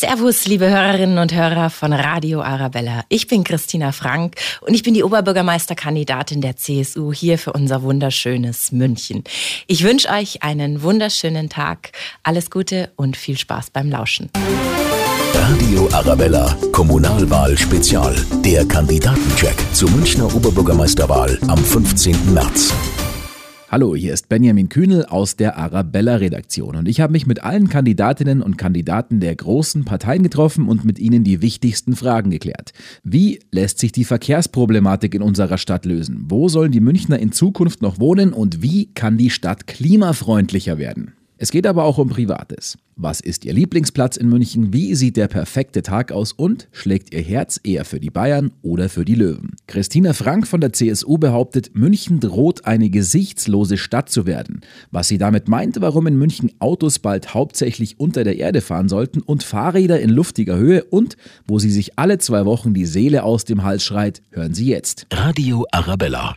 Servus, liebe Hörerinnen und Hörer von Radio Arabella. Ich bin Christina Frank und ich bin die Oberbürgermeisterkandidatin der CSU hier für unser wunderschönes München. Ich wünsche euch einen wunderschönen Tag, alles Gute und viel Spaß beim Lauschen. Radio Arabella, Kommunalwahl Spezial. Der Kandidatencheck zur Münchner Oberbürgermeisterwahl am 15. März. Hallo, hier ist Benjamin Kühnel aus der Arabella-Redaktion und ich habe mich mit allen Kandidatinnen und Kandidaten der großen Parteien getroffen und mit ihnen die wichtigsten Fragen geklärt. Wie lässt sich die Verkehrsproblematik in unserer Stadt lösen? Wo sollen die Münchner in Zukunft noch wohnen und wie kann die Stadt klimafreundlicher werden? Es geht aber auch um Privates. Was ist Ihr Lieblingsplatz in München? Wie sieht der perfekte Tag aus? Und schlägt Ihr Herz eher für die Bayern oder für die Löwen? Christina Frank von der CSU behauptet, München droht eine gesichtslose Stadt zu werden. Was sie damit meint, warum in München Autos bald hauptsächlich unter der Erde fahren sollten und Fahrräder in luftiger Höhe und wo sie sich alle zwei Wochen die Seele aus dem Hals schreit, hören Sie jetzt. Radio Arabella.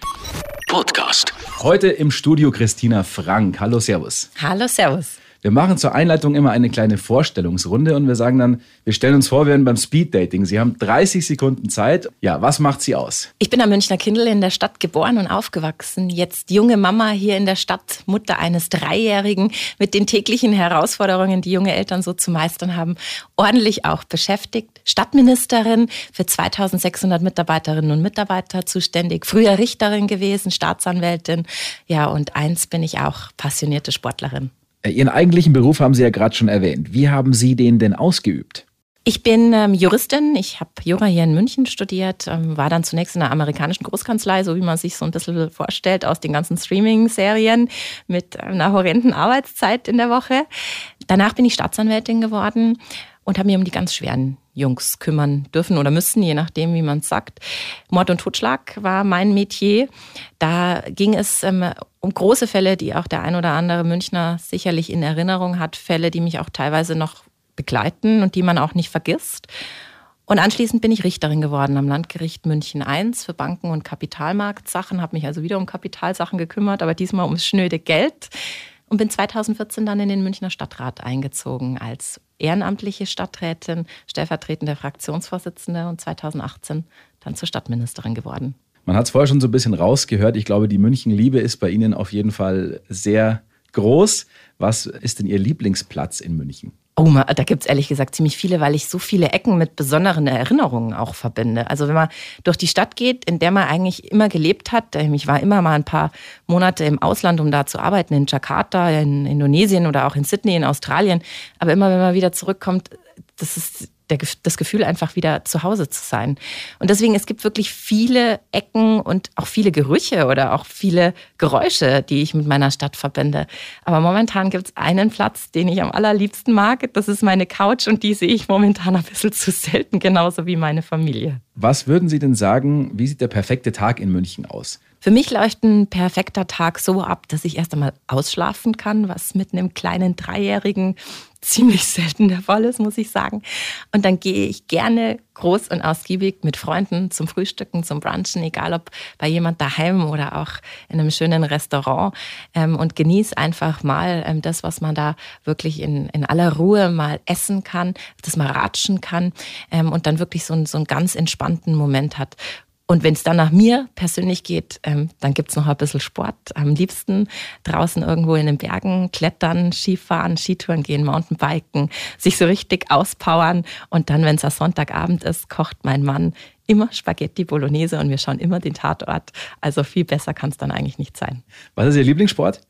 Podcast. Heute im Studio Christina Frank. Hallo, Servus. Hallo, Servus. Wir machen zur Einleitung immer eine kleine Vorstellungsrunde und wir sagen dann, wir stellen uns vor, wir sind beim Speeddating. Sie haben 30 Sekunden Zeit. Ja, was macht Sie aus? Ich bin am Münchner Kindl in der Stadt geboren und aufgewachsen. Jetzt junge Mama hier in der Stadt, Mutter eines Dreijährigen mit den täglichen Herausforderungen, die junge Eltern so zu meistern haben, ordentlich auch beschäftigt. Stadtministerin für 2600 Mitarbeiterinnen und Mitarbeiter zuständig. Früher Richterin gewesen, Staatsanwältin. Ja, und eins bin ich auch passionierte Sportlerin. Äh, Ihren eigentlichen Beruf haben Sie ja gerade schon erwähnt. Wie haben Sie den denn ausgeübt? Ich bin ähm, Juristin. Ich habe Jura hier in München studiert, ähm, war dann zunächst in einer amerikanischen Großkanzlei, so wie man sich so ein bisschen vorstellt aus den ganzen Streaming-Serien mit einer horrenden Arbeitszeit in der Woche. Danach bin ich Staatsanwältin geworden und habe mich um die ganz schweren Jungs kümmern dürfen oder müssen, je nachdem, wie man es sagt. Mord und Totschlag war mein Metier. Da ging es ähm, um große Fälle, die auch der ein oder andere Münchner sicherlich in Erinnerung hat. Fälle, die mich auch teilweise noch begleiten und die man auch nicht vergisst. Und anschließend bin ich Richterin geworden am Landgericht München I für Banken- und Kapitalmarktsachen, habe mich also wieder um Kapitalsachen gekümmert, aber diesmal ums schnöde Geld und bin 2014 dann in den Münchner Stadtrat eingezogen als ehrenamtliche Stadträtin, stellvertretende Fraktionsvorsitzende und 2018 dann zur Stadtministerin geworden. Man hat es vorher schon so ein bisschen rausgehört. Ich glaube, die München-Liebe ist bei Ihnen auf jeden Fall sehr groß. Was ist denn Ihr Lieblingsplatz in München? Oh, da gibt es ehrlich gesagt ziemlich viele, weil ich so viele Ecken mit besonderen Erinnerungen auch verbinde. Also wenn man durch die Stadt geht, in der man eigentlich immer gelebt hat, ich war immer mal ein paar Monate im Ausland, um da zu arbeiten, in Jakarta, in Indonesien oder auch in Sydney, in Australien. Aber immer wenn man wieder zurückkommt, das ist der, das Gefühl, einfach wieder zu Hause zu sein. Und deswegen, es gibt wirklich viele Ecken und auch viele Gerüche oder auch viele Geräusche, die ich mit meiner Stadt verbinde. Aber momentan gibt es einen Platz, den ich am allerliebsten mag. Das ist meine Couch und die sehe ich momentan ein bisschen zu selten, genauso wie meine Familie. Was würden Sie denn sagen, wie sieht der perfekte Tag in München aus? Für mich läuft ein perfekter Tag so ab, dass ich erst einmal ausschlafen kann, was mit einem kleinen Dreijährigen ziemlich selten der Fall ist, muss ich sagen. Und dann gehe ich gerne groß und ausgiebig mit Freunden zum Frühstücken, zum Brunchen, egal ob bei jemand daheim oder auch in einem schönen Restaurant ähm, und genieße einfach mal ähm, das, was man da wirklich in, in aller Ruhe mal essen kann, das mal ratschen kann ähm, und dann wirklich so, so einen ganz entspannten Moment hat. Und wenn es dann nach mir persönlich geht, ähm, dann es noch ein bisschen Sport. Am liebsten draußen irgendwo in den Bergen klettern, Skifahren, Skitouren gehen, Mountainbiken, sich so richtig auspowern. Und dann, wenn es Sonntagabend ist, kocht mein Mann immer Spaghetti Bolognese und wir schauen immer den Tatort. Also viel besser kann es dann eigentlich nicht sein. Was ist Ihr Lieblingssport?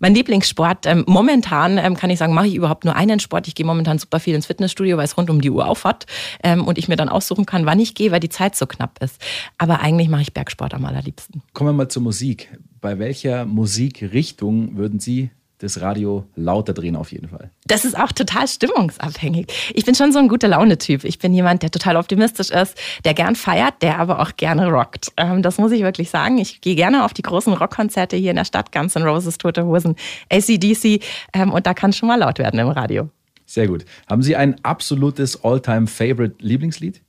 Mein Lieblingssport, ähm, momentan ähm, kann ich sagen, mache ich überhaupt nur einen Sport. Ich gehe momentan super viel ins Fitnessstudio, weil es rund um die Uhr aufhat ähm, und ich mir dann aussuchen kann, wann ich gehe, weil die Zeit so knapp ist. Aber eigentlich mache ich Bergsport am allerliebsten. Kommen wir mal zur Musik. Bei welcher Musikrichtung würden Sie das Radio lauter drehen auf jeden Fall. Das ist auch total stimmungsabhängig. Ich bin schon so ein guter Laune-Typ. Ich bin jemand, der total optimistisch ist, der gern feiert, der aber auch gerne rockt. Ähm, das muss ich wirklich sagen. Ich gehe gerne auf die großen Rockkonzerte hier in der Stadt, Guns N' Roses, Tote Hosen, ACDC ähm, und da kann schon mal laut werden im Radio. Sehr gut. Haben Sie ein absolutes All-Time-Favorite-Lieblingslied?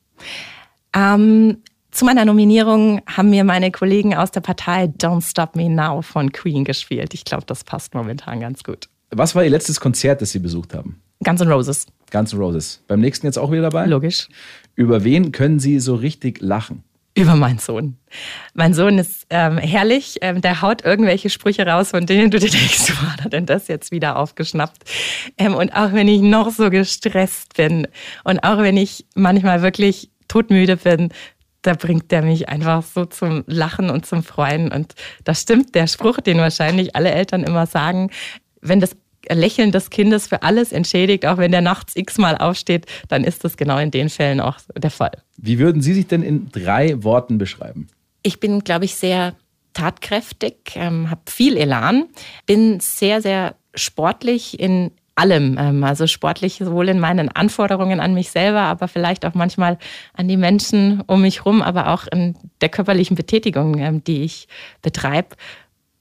Ähm, zu meiner Nominierung haben mir meine Kollegen aus der Partei Don't Stop Me Now von Queen gespielt. Ich glaube, das passt momentan ganz gut. Was war Ihr letztes Konzert, das Sie besucht haben? Guns N' Roses. Guns N' Roses. Beim nächsten jetzt auch wieder dabei? Logisch. Über wen können Sie so richtig lachen? Über meinen Sohn. Mein Sohn ist ähm, herrlich, ähm, der haut irgendwelche Sprüche raus, von denen du dir denkst, wo hat er denn das jetzt wieder aufgeschnappt? Ähm, und auch wenn ich noch so gestresst bin und auch wenn ich manchmal wirklich todmüde bin, da bringt der mich einfach so zum Lachen und zum Freuen. Und das stimmt, der Spruch, den wahrscheinlich alle Eltern immer sagen, wenn das Lächeln des Kindes für alles entschädigt, auch wenn der nachts x-mal aufsteht, dann ist das genau in den Fällen auch der Fall. Wie würden Sie sich denn in drei Worten beschreiben? Ich bin, glaube ich, sehr tatkräftig, ähm, habe viel Elan, bin sehr, sehr sportlich in allem, ähm, also sportlich sowohl in meinen Anforderungen an mich selber, aber vielleicht auch manchmal an die Menschen um mich herum, aber auch in der körperlichen Betätigung, ähm, die ich betreibe.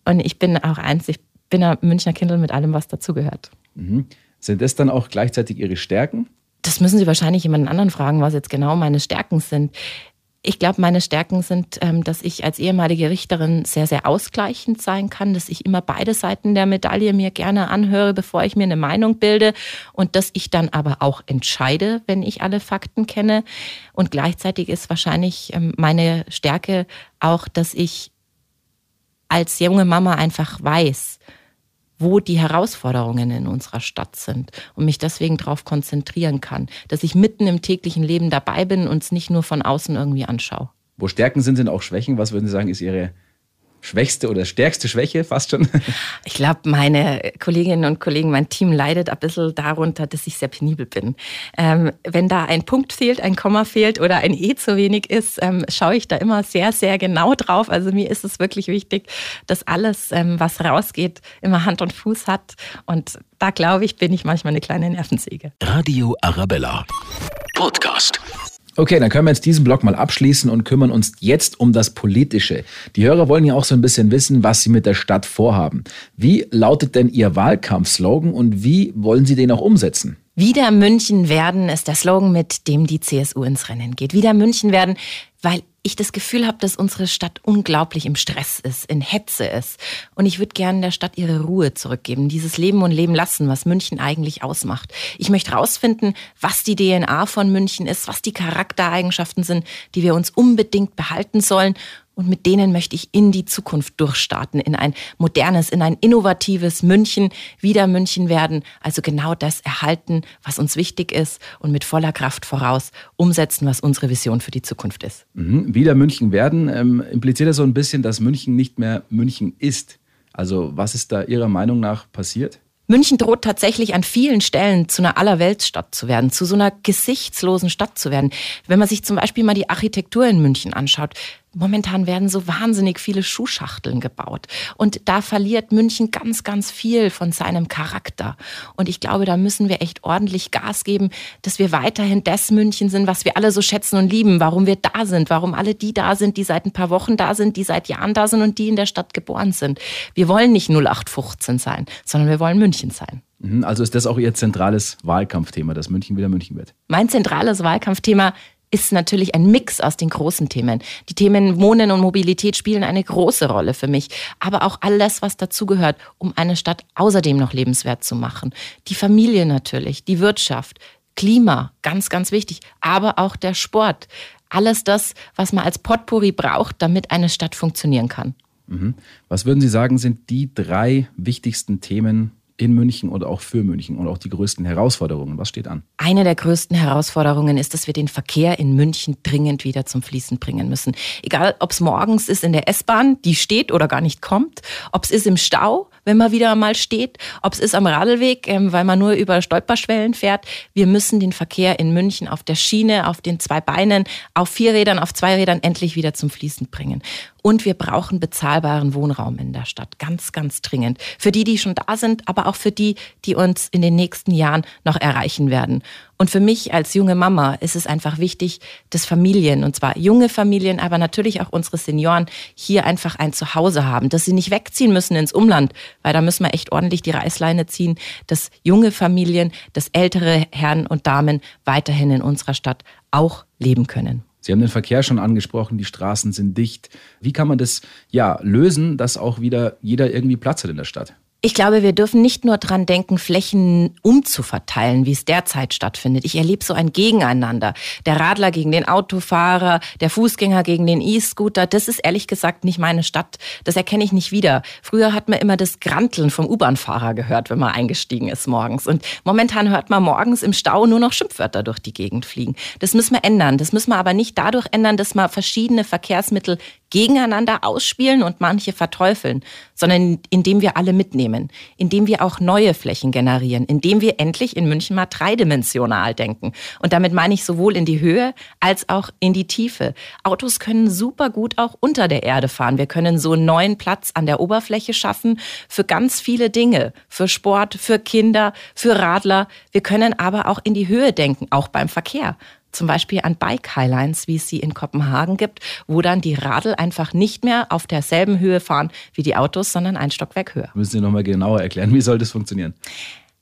Und ich bin auch eins, ich bin ein Münchner Kindl mit allem, was dazugehört. Mhm. Sind das dann auch gleichzeitig Ihre Stärken? Das müssen Sie wahrscheinlich jemanden anderen fragen, was jetzt genau meine Stärken sind. Ich glaube, meine Stärken sind, ähm, dass ich als ehemalige Richterin sehr, sehr ausgleichend sein kann, dass ich immer beide Seiten der Medaille mir gerne anhöre, bevor ich mir eine Meinung bilde und dass ich dann aber auch entscheide, wenn ich alle Fakten kenne. Und gleichzeitig ist wahrscheinlich ähm, meine Stärke auch, dass ich als junge Mama einfach weiß, wo die Herausforderungen in unserer Stadt sind und mich deswegen darauf konzentrieren kann, dass ich mitten im täglichen Leben dabei bin und es nicht nur von außen irgendwie anschaue. Wo Stärken sind, sind auch Schwächen. Was würden Sie sagen, ist Ihre schwächste oder stärkste Schwäche fast schon? Ich glaube, meine Kolleginnen und Kollegen, mein Team leidet ein bisschen darunter, dass ich sehr penibel bin. Ähm, wenn da ein Punkt fehlt, ein Komma fehlt oder ein E zu wenig ist, ähm, schaue ich da immer sehr, sehr genau drauf. Also mir ist es wirklich wichtig, dass alles, ähm, was rausgeht, immer Hand und Fuß hat. Und da glaube ich, bin ich manchmal eine kleine Nervensäge. Radio Arabella. Podcast. Okay, dann können wir jetzt diesen Blog mal abschließen und kümmern uns jetzt um das Politische. Die Hörer wollen ja auch so ein bisschen wissen, was sie mit der Stadt vorhaben. Wie lautet denn Ihr Wahlkampfslogan und wie wollen Sie den auch umsetzen? Wieder München werden ist der Slogan, mit dem die CSU ins Rennen geht. Wieder München werden, weil ich das Gefühl habe, dass unsere Stadt unglaublich im Stress ist, in Hetze ist. Und ich würde gerne der Stadt ihre Ruhe zurückgeben, dieses Leben und Leben lassen, was München eigentlich ausmacht. Ich möchte herausfinden, was die DNA von München ist, was die Charaktereigenschaften sind, die wir uns unbedingt behalten sollen und mit denen möchte ich in die Zukunft durchstarten, in ein modernes, in ein innovatives München, wieder München werden. Also genau das erhalten, was uns wichtig ist und mit voller Kraft voraus umsetzen, was unsere Vision für die Zukunft ist. Mhm. Wieder München werden ähm, impliziert das so ein bisschen, dass München nicht mehr München ist. Also was ist da Ihrer Meinung nach passiert? München droht tatsächlich an vielen Stellen zu einer Allerweltsstadt zu werden, zu so einer gesichtslosen Stadt zu werden. Wenn man sich zum Beispiel mal die Architektur in München anschaut, Momentan werden so wahnsinnig viele Schuhschachteln gebaut. Und da verliert München ganz, ganz viel von seinem Charakter. Und ich glaube, da müssen wir echt ordentlich Gas geben, dass wir weiterhin das München sind, was wir alle so schätzen und lieben, warum wir da sind, warum alle die da sind, die seit ein paar Wochen da sind, die seit Jahren da sind und die in der Stadt geboren sind. Wir wollen nicht 0815 sein, sondern wir wollen München sein. Mhm, also ist das auch Ihr zentrales Wahlkampfthema, dass München wieder München wird? Mein zentrales Wahlkampfthema ist natürlich ein Mix aus den großen Themen. Die Themen Wohnen und Mobilität spielen eine große Rolle für mich, aber auch alles, was dazugehört, um eine Stadt außerdem noch lebenswert zu machen. Die Familie natürlich, die Wirtschaft, Klima, ganz, ganz wichtig, aber auch der Sport. Alles das, was man als Potpourri braucht, damit eine Stadt funktionieren kann. Mhm. Was würden Sie sagen, sind die drei wichtigsten Themen in München oder auch für München und auch die größten Herausforderungen? Was steht an? Eine der größten Herausforderungen ist, dass wir den Verkehr in München dringend wieder zum Fließen bringen müssen. Egal, ob es morgens ist in der S-Bahn, die steht oder gar nicht kommt, ob es ist im Stau, wenn man wieder mal steht, ob es ist am Radlweg, ähm, weil man nur über Stolperschwellen fährt. Wir müssen den Verkehr in München auf der Schiene, auf den zwei Beinen, auf vier Rädern, auf zwei Rädern endlich wieder zum Fließen bringen. Und wir brauchen bezahlbaren Wohnraum in der Stadt. Ganz, ganz dringend. Für die, die schon da sind, aber auch für die, die uns in den nächsten Jahren noch erreichen werden. Und für mich als junge Mama ist es einfach wichtig, dass Familien, und zwar junge Familien, aber natürlich auch unsere Senioren, hier einfach ein Zuhause haben, dass sie nicht wegziehen müssen ins Umland, weil da müssen wir echt ordentlich die Reißleine ziehen, dass junge Familien, dass ältere Herren und Damen weiterhin in unserer Stadt auch leben können. Sie haben den Verkehr schon angesprochen, die Straßen sind dicht. Wie kann man das ja lösen, dass auch wieder jeder irgendwie Platz hat in der Stadt? Ich glaube, wir dürfen nicht nur dran denken, Flächen umzuverteilen, wie es derzeit stattfindet. Ich erlebe so ein Gegeneinander. Der Radler gegen den Autofahrer, der Fußgänger gegen den E-Scooter. Das ist ehrlich gesagt nicht meine Stadt. Das erkenne ich nicht wieder. Früher hat man immer das Granteln vom U-Bahn-Fahrer gehört, wenn man eingestiegen ist morgens. Und momentan hört man morgens im Stau nur noch Schimpfwörter durch die Gegend fliegen. Das müssen wir ändern. Das müssen wir aber nicht dadurch ändern, dass wir verschiedene Verkehrsmittel gegeneinander ausspielen und manche verteufeln, sondern indem wir alle mitnehmen, indem wir auch neue Flächen generieren, indem wir endlich in München mal dreidimensional denken. Und damit meine ich sowohl in die Höhe als auch in die Tiefe. Autos können super gut auch unter der Erde fahren. Wir können so einen neuen Platz an der Oberfläche schaffen für ganz viele Dinge, für Sport, für Kinder, für Radler. Wir können aber auch in die Höhe denken, auch beim Verkehr zum Beispiel an Bike Highlines, wie es sie in Kopenhagen gibt, wo dann die Radl einfach nicht mehr auf derselben Höhe fahren wie die Autos, sondern ein Stockwerk höher. Müssen Sie nochmal genauer erklären, wie soll das funktionieren?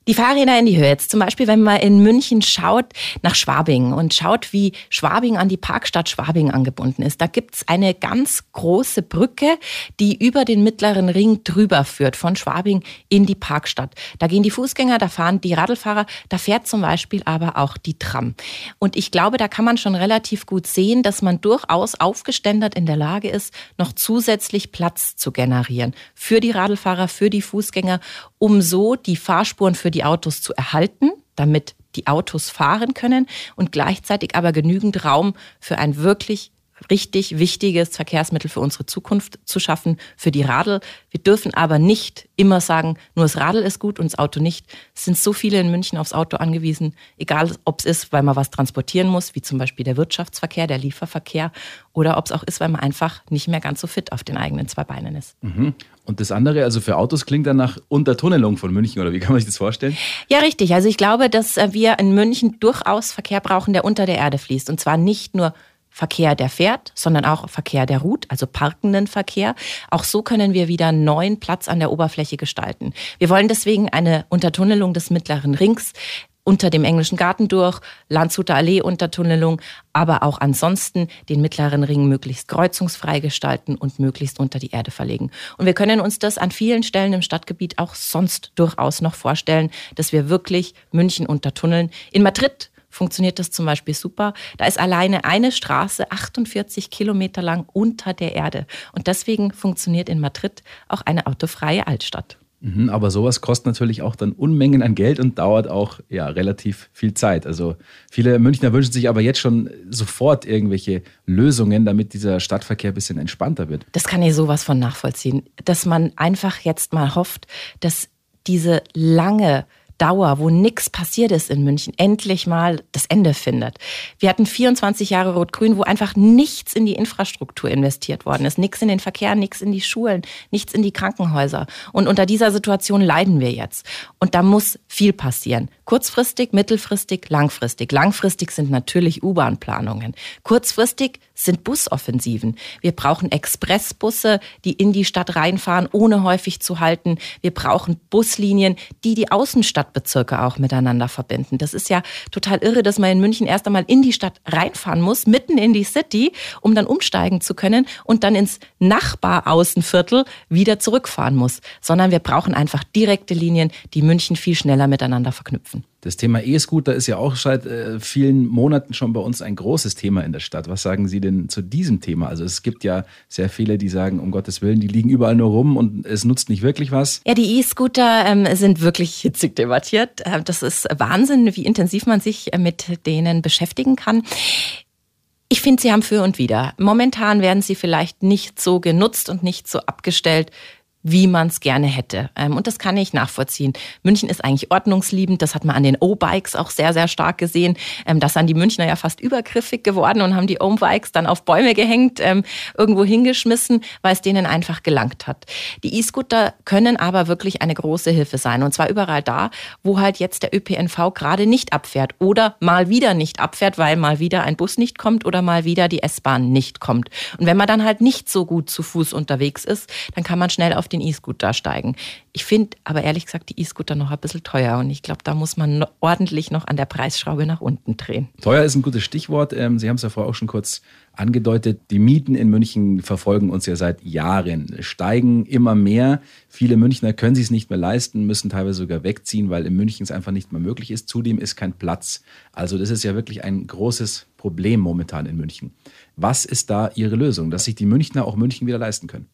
Die Fahrräder in die Höhe. Jetzt zum Beispiel, wenn man in München schaut nach Schwabing und schaut, wie Schwabing an die Parkstadt Schwabing angebunden ist. Da gibt's eine ganz große Brücke, die über den mittleren Ring drüber führt, von Schwabing in die Parkstadt. Da gehen die Fußgänger, da fahren die Radlfahrer, da fährt zum Beispiel aber auch die Tram. Und ich glaube, da kann man schon relativ gut sehen, dass man durchaus aufgeständert in der Lage ist, noch zusätzlich Platz zu generieren. Für die Radlfahrer, für die Fußgänger, um so die Fahrspuren für die die Autos zu erhalten, damit die Autos fahren können und gleichzeitig aber genügend Raum für ein wirklich richtig wichtiges Verkehrsmittel für unsere Zukunft zu schaffen, für die Radl. Wir dürfen aber nicht immer sagen, nur das Radl ist gut und das Auto nicht. Es sind so viele in München aufs Auto angewiesen, egal ob es ist, weil man was transportieren muss, wie zum Beispiel der Wirtschaftsverkehr, der Lieferverkehr, oder ob es auch ist, weil man einfach nicht mehr ganz so fit auf den eigenen zwei Beinen ist. Mhm. Und das andere, also für Autos klingt dann nach Untertunnelung von München, oder wie kann man sich das vorstellen? Ja, richtig. Also ich glaube, dass wir in München durchaus Verkehr brauchen, der unter der Erde fließt. Und zwar nicht nur Verkehr, der fährt, sondern auch Verkehr, der ruht, also parkenden Verkehr. Auch so können wir wieder neuen Platz an der Oberfläche gestalten. Wir wollen deswegen eine Untertunnelung des mittleren Rings unter dem englischen Garten durch, Landshuter Allee Untertunnelung, aber auch ansonsten den mittleren Ring möglichst kreuzungsfrei gestalten und möglichst unter die Erde verlegen. Und wir können uns das an vielen Stellen im Stadtgebiet auch sonst durchaus noch vorstellen, dass wir wirklich München untertunneln. In Madrid funktioniert das zum Beispiel super. Da ist alleine eine Straße 48 Kilometer lang unter der Erde. Und deswegen funktioniert in Madrid auch eine autofreie Altstadt. Mhm, aber sowas kostet natürlich auch dann Unmengen an Geld und dauert auch ja, relativ viel Zeit. Also viele Münchner wünschen sich aber jetzt schon sofort irgendwelche Lösungen, damit dieser Stadtverkehr ein bisschen entspannter wird. Das kann ich sowas von nachvollziehen, dass man einfach jetzt mal hofft, dass diese lange Dauer, wo nichts passiert ist in München, endlich mal das Ende findet. Wir hatten 24 Jahre Rot-Grün, wo einfach nichts in die Infrastruktur investiert worden ist. Nichts in den Verkehr, nichts in die Schulen, nichts in die Krankenhäuser. Und unter dieser Situation leiden wir jetzt. Und da muss viel passieren. Kurzfristig, mittelfristig, langfristig. Langfristig sind natürlich U-Bahn-Planungen. Kurzfristig sind Busoffensiven. Wir brauchen Expressbusse, die in die Stadt reinfahren, ohne häufig zu halten. Wir brauchen Buslinien, die die Außenstadtbezirke auch miteinander verbinden. Das ist ja total irre, dass man in München erst einmal in die Stadt reinfahren muss, mitten in die City, um dann umsteigen zu können und dann ins Nachbaraußenviertel wieder zurückfahren muss. Sondern wir brauchen einfach direkte Linien, die München viel schneller miteinander verknüpfen. Das Thema E-Scooter ist ja auch seit äh, vielen Monaten schon bei uns ein großes Thema in der Stadt. Was sagen Sie denn zu diesem Thema? Also es gibt ja sehr viele, die sagen, um Gottes Willen, die liegen überall nur rum und es nutzt nicht wirklich was. Ja, die E-Scooter ähm, sind wirklich hitzig debattiert. Äh, das ist Wahnsinn, wie intensiv man sich äh, mit denen beschäftigen kann. Ich finde, sie haben für und wider. Momentan werden sie vielleicht nicht so genutzt und nicht so abgestellt, wie man es gerne hätte. Ähm, und das kann ich nachvollziehen. München ist eigentlich ordnungsliebend. Das hat man an den O-Bikes auch sehr, sehr stark gesehen. Ähm, das sind die Münchner ja fast übergriffig geworden und haben die O-Bikes dann auf Bäume gehängt, ähm, irgendwo hingeschmissen, weil es denen einfach gelangt hat. Die E-Scooter können aber wirklich eine große Hilfe sein. Und zwar überall da, wo halt jetzt der ÖPNV gerade nicht abfährt oder mal wieder nicht abfährt, weil mal wieder ein Bus nicht kommt oder mal wieder die S-Bahn nicht kommt. Und wenn man dann halt nicht so gut zu Fuß unterwegs ist, dann kann man schnell auf den E-Scooter steigen. Ich finde aber ehrlich gesagt die E-Scooter noch ein bisschen teuer und ich glaube, da muss man ordentlich noch an der Preisschraube nach unten drehen. Teuer ist ein gutes Stichwort. Ähm, Sie haben es ja vorher auch schon kurz angedeutet. Die Mieten in München verfolgen uns ja seit Jahren, steigen immer mehr. Viele Münchner können sich es nicht mehr leisten, müssen teilweise sogar wegziehen, weil in München es einfach nicht mehr möglich ist. Zudem ist kein Platz. Also das ist ja wirklich ein großes Problem momentan in München. Was ist da Ihre Lösung, dass sich die Münchner auch München wieder leisten können?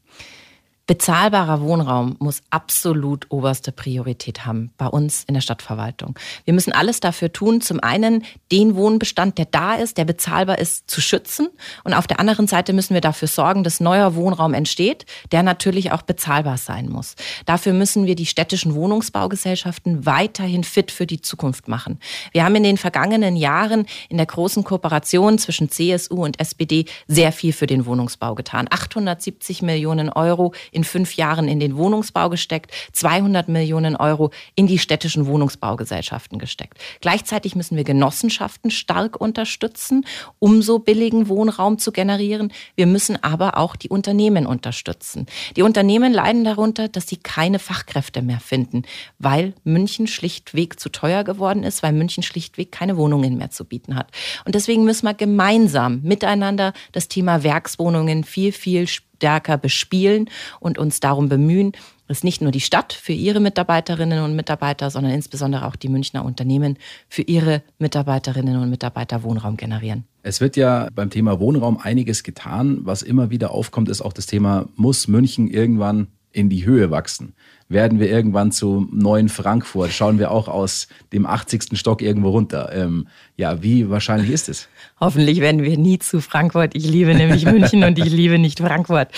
Bezahlbarer Wohnraum muss absolut oberste Priorität haben bei uns in der Stadtverwaltung. Wir müssen alles dafür tun, zum einen den Wohnbestand, der da ist, der bezahlbar ist, zu schützen. Und auf der anderen Seite müssen wir dafür sorgen, dass neuer Wohnraum entsteht, der natürlich auch bezahlbar sein muss. Dafür müssen wir die städtischen Wohnungsbaugesellschaften weiterhin fit für die Zukunft machen. Wir haben in den vergangenen Jahren in der großen Kooperation zwischen CSU und SPD sehr viel für den Wohnungsbau getan. 870 Millionen Euro in fünf Jahren in den Wohnungsbau gesteckt, 200 Millionen Euro in die städtischen Wohnungsbaugesellschaften gesteckt. Gleichzeitig müssen wir Genossenschaften stark unterstützen, um so billigen Wohnraum zu generieren. Wir müssen aber auch die Unternehmen unterstützen. Die Unternehmen leiden darunter, dass sie keine Fachkräfte mehr finden, weil München schlichtweg zu teuer geworden ist, weil München schlichtweg keine Wohnungen mehr zu bieten hat. Und deswegen müssen wir gemeinsam miteinander das Thema Werkswohnungen viel, viel stärker bespielen und uns darum bemühen, dass nicht nur die Stadt für ihre Mitarbeiterinnen und Mitarbeiter, sondern insbesondere auch die Münchner Unternehmen für ihre Mitarbeiterinnen und Mitarbeiter Wohnraum generieren. Es wird ja beim Thema Wohnraum einiges getan. Was immer wieder aufkommt, ist auch das Thema, muss München irgendwann in die Höhe wachsen? werden wir irgendwann zu neuen Frankfurt? Schauen wir auch aus dem 80. Stock irgendwo runter? Ähm, ja, wie wahrscheinlich ist es? Hoffentlich werden wir nie zu Frankfurt. Ich liebe nämlich München und ich liebe nicht Frankfurt.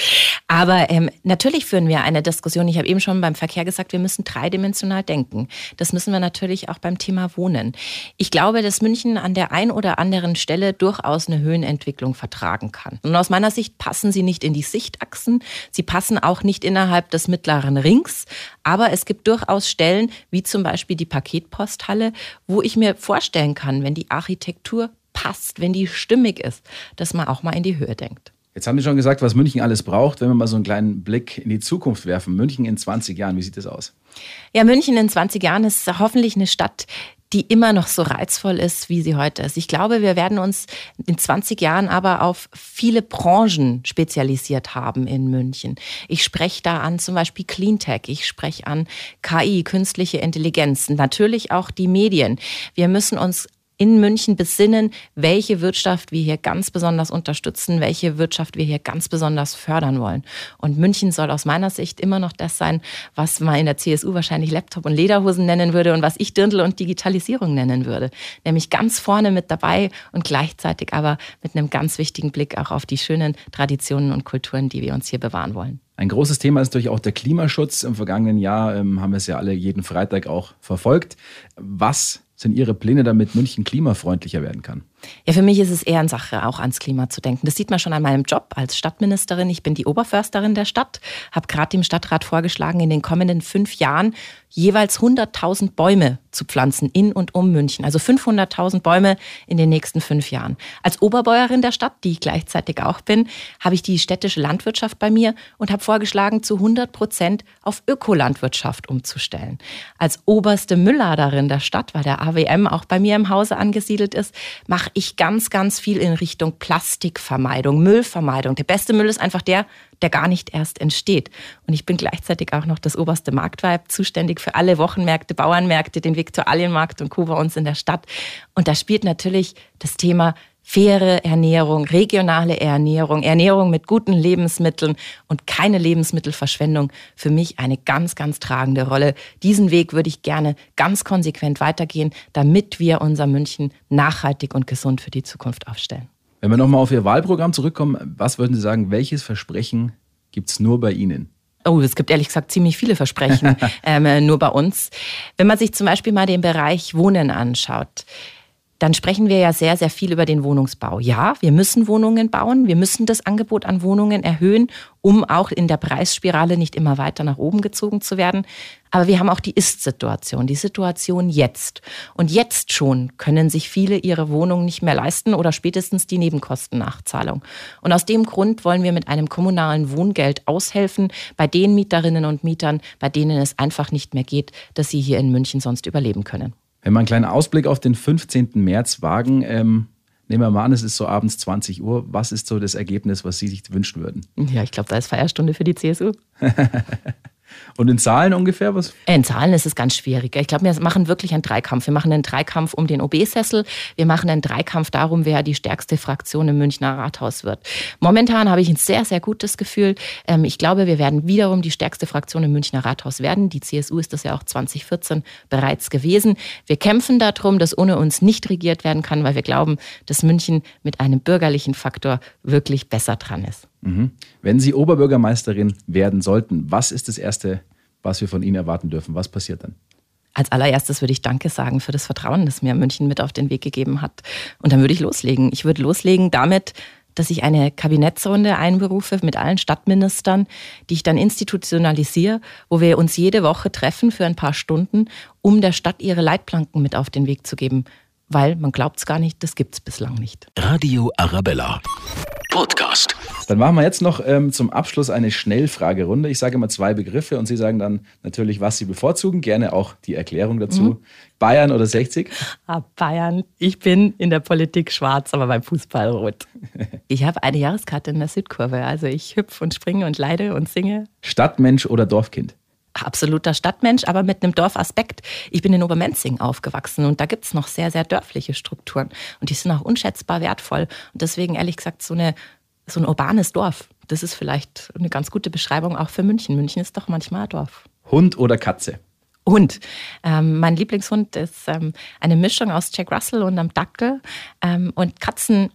Aber ähm, natürlich führen wir eine Diskussion. Ich habe eben schon beim Verkehr gesagt, wir müssen dreidimensional denken. Das müssen wir natürlich auch beim Thema Wohnen. Ich glaube, dass München an der einen oder anderen Stelle durchaus eine Höhenentwicklung vertragen kann. Und aus meiner Sicht passen sie nicht in die Sichtachsen. Sie passen auch nicht innerhalb des mittleren Rings. Aber es gibt durchaus Stellen, wie zum Beispiel die Paketposthalle, wo ich mir vorstellen kann, wenn die Architektur passt, wenn die stimmig ist, dass man auch mal in die Höhe denkt. Jetzt haben Sie schon gesagt, was München alles braucht. Wenn wir mal so einen kleinen Blick in die Zukunft werfen. München in 20 Jahren, wie sieht das aus? Ja, München in 20 Jahren ist hoffentlich eine Stadt, die immer noch so reizvoll ist, wie sie heute ist. Ich glaube, wir werden uns in 20 Jahren aber auf viele Branchen spezialisiert haben in München. Ich spreche da an zum Beispiel Cleantech, ich spreche an KI, künstliche Intelligenz, natürlich auch die Medien. Wir müssen uns in München besinnen, welche Wirtschaft wir hier ganz besonders unterstützen, welche Wirtschaft wir hier ganz besonders fördern wollen. Und München soll aus meiner Sicht immer noch das sein, was man in der CSU wahrscheinlich Laptop und Lederhosen nennen würde und was ich Dirndl und Digitalisierung nennen würde. Nämlich ganz vorne mit dabei und gleichzeitig aber mit einem ganz wichtigen Blick auch auf die schönen Traditionen und Kulturen, die wir uns hier bewahren wollen. Ein großes Thema ist natürlich auch der Klimaschutz. Im vergangenen Jahr ähm, haben wir es ja alle jeden Freitag auch verfolgt. Was sind Ihre Pläne, damit München klimafreundlicher werden kann? Ja, für mich ist es eher eine Sache, auch ans Klima zu denken. Das sieht man schon an meinem Job als Stadtministerin. Ich bin die Oberförsterin der Stadt, habe gerade dem Stadtrat vorgeschlagen, in den kommenden fünf Jahren jeweils 100.000 Bäume zu pflanzen in und um München. Also 500.000 Bäume in den nächsten fünf Jahren. Als Oberbäuerin der Stadt, die ich gleichzeitig auch bin, habe ich die städtische Landwirtschaft bei mir und habe vorgeschlagen, zu 100 Prozent auf Ökolandwirtschaft umzustellen. Als oberste Müllladerin der Stadt, weil der AWM auch bei mir im Hause angesiedelt ist, mache mache ich ganz, ganz viel in Richtung Plastikvermeidung, Müllvermeidung. Der beste Müll ist einfach der, der gar nicht erst entsteht. Und ich bin gleichzeitig auch noch das oberste Marktweib, zuständig für alle Wochenmärkte, Bauernmärkte, den Viktualienmarkt und Co. bei uns in der Stadt. Und da spielt natürlich das Thema faire Ernährung, regionale Ernährung, Ernährung mit guten Lebensmitteln und keine Lebensmittelverschwendung für mich eine ganz, ganz tragende Rolle. Diesen Weg würde ich gerne ganz konsequent weitergehen, damit wir unser München nachhaltig und gesund für die Zukunft aufstellen. Wenn wir nochmal auf Ihr Wahlprogramm zurückkommen, was würden Sie sagen, welches Versprechen gibt es nur bei Ihnen? Oh, es gibt ehrlich gesagt ziemlich viele Versprechen, ähm, nur bei uns. Wenn man sich zum Beispiel mal den Bereich Wohnen anschaut, dann sprechen wir ja sehr, sehr viel über den Wohnungsbau. Ja, wir müssen Wohnungen bauen, wir müssen das Angebot an Wohnungen erhöhen, um auch in der Preisspirale nicht immer weiter nach oben gezogen zu werden. Aber wir haben auch die Ist-Situation, die Situation jetzt. Und jetzt schon können sich viele ihre Wohnung nicht mehr leisten oder spätestens die Nebenkostennachzahlung. Und aus dem Grund wollen wir mit einem kommunalen Wohngeld aushelfen bei den Mieterinnen und Mietern, bei denen es einfach nicht mehr geht, dass sie hier in München sonst überleben können. Wenn wir einen kleinen Ausblick auf den 15. März wagen, ähm, nehmen wir mal an, es ist so abends 20 Uhr. Was ist so das Ergebnis, was Sie sich wünschen würden? Ja, ich glaube, da ist Feierstunde für die CSU. Und in Zahlen ungefähr was? In Zahlen ist es ganz schwierig. Ich glaube, wir machen wirklich einen Dreikampf. Wir machen einen Dreikampf um den OB-Sessel. Wir machen einen Dreikampf darum, wer die stärkste Fraktion im Münchner Rathaus wird. Momentan habe ich ein sehr, sehr gutes Gefühl. Ähm, ich glaube, wir werden wiederum die stärkste Fraktion im Münchner Rathaus werden. Die CSU ist das ja auch 2014 bereits gewesen. Wir kämpfen darum, dass ohne uns nicht regiert werden kann, weil wir glauben, dass München mit einem bürgerlichen Faktor wirklich besser dran ist. Mhm. Wenn Sie Oberbürgermeisterin werden sollten, was ist das Erste, was wir von Ihnen erwarten dürfen? Was passiert dann? Als allererstes würde ich Danke sagen für das Vertrauen, das mir München mit auf den Weg gegeben hat. Und dann würde ich loslegen. Ich würde loslegen damit, dass ich eine Kabinettsrunde einberufe mit allen Stadtministern, die ich dann institutionalisiere, wo wir uns jede Woche treffen für ein paar Stunden, um der Stadt ihre Leitplanken mit auf den Weg zu geben. Weil man glaubt es gar nicht, das gibt es bislang nicht. Radio Arabella. Podcast. Dann machen wir jetzt noch ähm, zum Abschluss eine Schnellfragerunde. Ich sage immer zwei Begriffe und Sie sagen dann natürlich, was Sie bevorzugen. Gerne auch die Erklärung dazu. Mhm. Bayern oder 60? Ah, Bayern. Ich bin in der Politik schwarz, aber beim Fußball rot. Ich habe eine Jahreskarte in der Südkurve. Also ich hüpfe und springe und leide und singe. Stadtmensch oder Dorfkind? absoluter Stadtmensch, aber mit einem Dorfaspekt. Ich bin in Obermenzing aufgewachsen und da gibt es noch sehr, sehr dörfliche Strukturen und die sind auch unschätzbar wertvoll. Und deswegen ehrlich gesagt so, eine, so ein urbanes Dorf, das ist vielleicht eine ganz gute Beschreibung auch für München. München ist doch manchmal ein Dorf. Hund oder Katze? Hund. Ähm, mein Lieblingshund ist ähm, eine Mischung aus Jack Russell und einem Dackel. Ähm, und Katzen,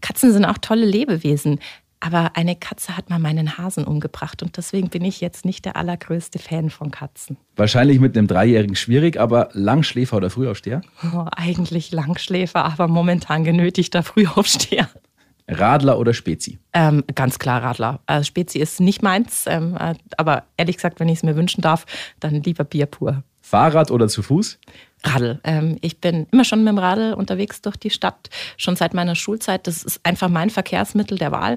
Katzen sind auch tolle Lebewesen. Aber eine Katze hat mal meinen Hasen umgebracht und deswegen bin ich jetzt nicht der allergrößte Fan von Katzen. Wahrscheinlich mit einem Dreijährigen schwierig, aber Langschläfer oder Frühaufsteher? Oh, eigentlich Langschläfer, aber momentan genötigter Frühaufsteher. Radler oder Spezi? Ähm, ganz klar Radler. Also Spezi ist nicht meins, ähm, äh, aber ehrlich gesagt, wenn ich es mir wünschen darf, dann lieber Bier pur. Fahrrad oder zu Fuß? Radl. Ähm, ich bin immer schon mit dem Radl unterwegs durch die Stadt, schon seit meiner Schulzeit. Das ist einfach mein Verkehrsmittel der Wahl.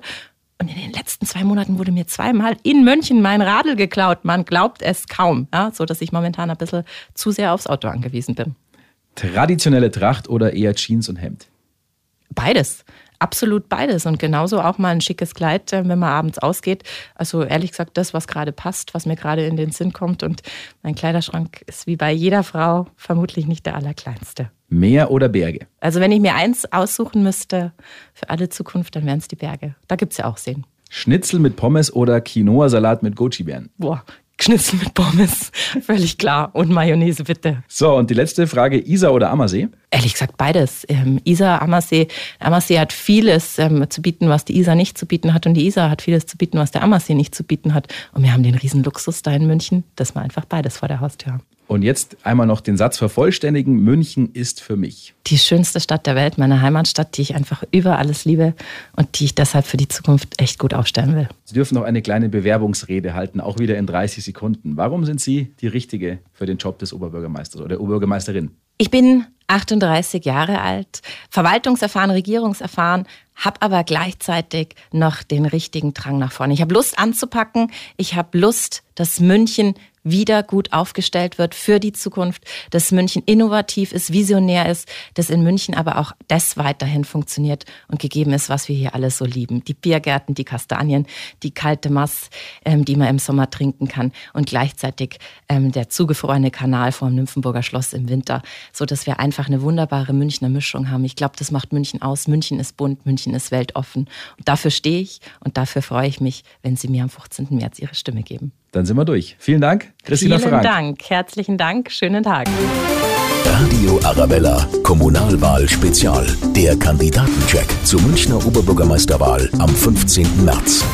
Und in den letzten zwei Monaten wurde mir zweimal in München mein Radl geklaut. Man glaubt es kaum, ja, so dass ich momentan ein bisschen zu sehr aufs Auto angewiesen bin. Traditionelle Tracht oder eher Jeans und Hemd? Beides absolut beides und genauso auch mal ein schickes Kleid, äh, wenn man abends ausgeht. Also ehrlich gesagt, das, was gerade passt, was mir gerade in den Sinn kommt. Und mein Kleiderschrank ist wie bei jeder Frau vermutlich nicht der allerkleinste. Meer oder Berge? Also wenn ich mir eins aussuchen müsste für alle Zukunft, dann wären es die Berge. Da gibt es ja auch Seen. Schnitzel mit Pommes oder Quinoa-Salat mit Goji-Beeren? Boah, Schnitzel mit Pommes, völlig klar. Und Mayonnaise bitte. So, und die letzte Frage, Isar oder Ammersee? Ehrlich gesagt beides. Ähm, Isar, Ammersee. Ammersee hat vieles ähm, zu bieten, was die Isar nicht zu bieten hat. Und die Isar hat vieles zu bieten, was der Ammersee nicht zu bieten hat. Und wir haben den riesen Luxus da in München, dass wir einfach beides vor der Haustür haben. Und jetzt einmal noch den Satz vervollständigen. München ist für mich. Die schönste Stadt der Welt, meine Heimatstadt, die ich einfach über alles liebe und die ich deshalb für die Zukunft echt gut aufstellen will. Sie dürfen noch eine kleine Bewerbungsrede halten, auch wieder in 30 Sekunden. Warum sind Sie die Richtige für den Job des Oberbürgermeisters oder der Oberbürgermeisterin? Ich bin 38 Jahre alt, verwaltungserfahren, regierungserfahren, habe aber gleichzeitig noch den richtigen Drang nach vorne. Ich habe Lust anzupacken, ich habe Lust, dass München wieder gut aufgestellt wird für die Zukunft, dass München innovativ ist, visionär ist, dass in München aber auch das weiterhin funktioniert und gegeben ist, was wir hier alles so lieben. Die Biergärten, die Kastanien, die kalte Mass, ähm, die man im Sommer trinken kann und gleichzeitig ähm, der zugefrorene Kanal vom Nymphenburger Schloss im Winter, so dass wir einfach eine wunderbare Münchner Mischung haben. Ich glaube, das macht München aus. München ist bunt, München ist weltoffen. Und dafür stehe ich und dafür freue ich mich, wenn Sie mir am 15. März Ihre Stimme geben. Dann sind wir durch. Vielen Dank, Christina Vielen Frank. Dank, herzlichen Dank, schönen Tag. Radio Arabella, Kommunalwahl Spezial. Der Kandidatencheck zur Münchner Oberbürgermeisterwahl am 15. März.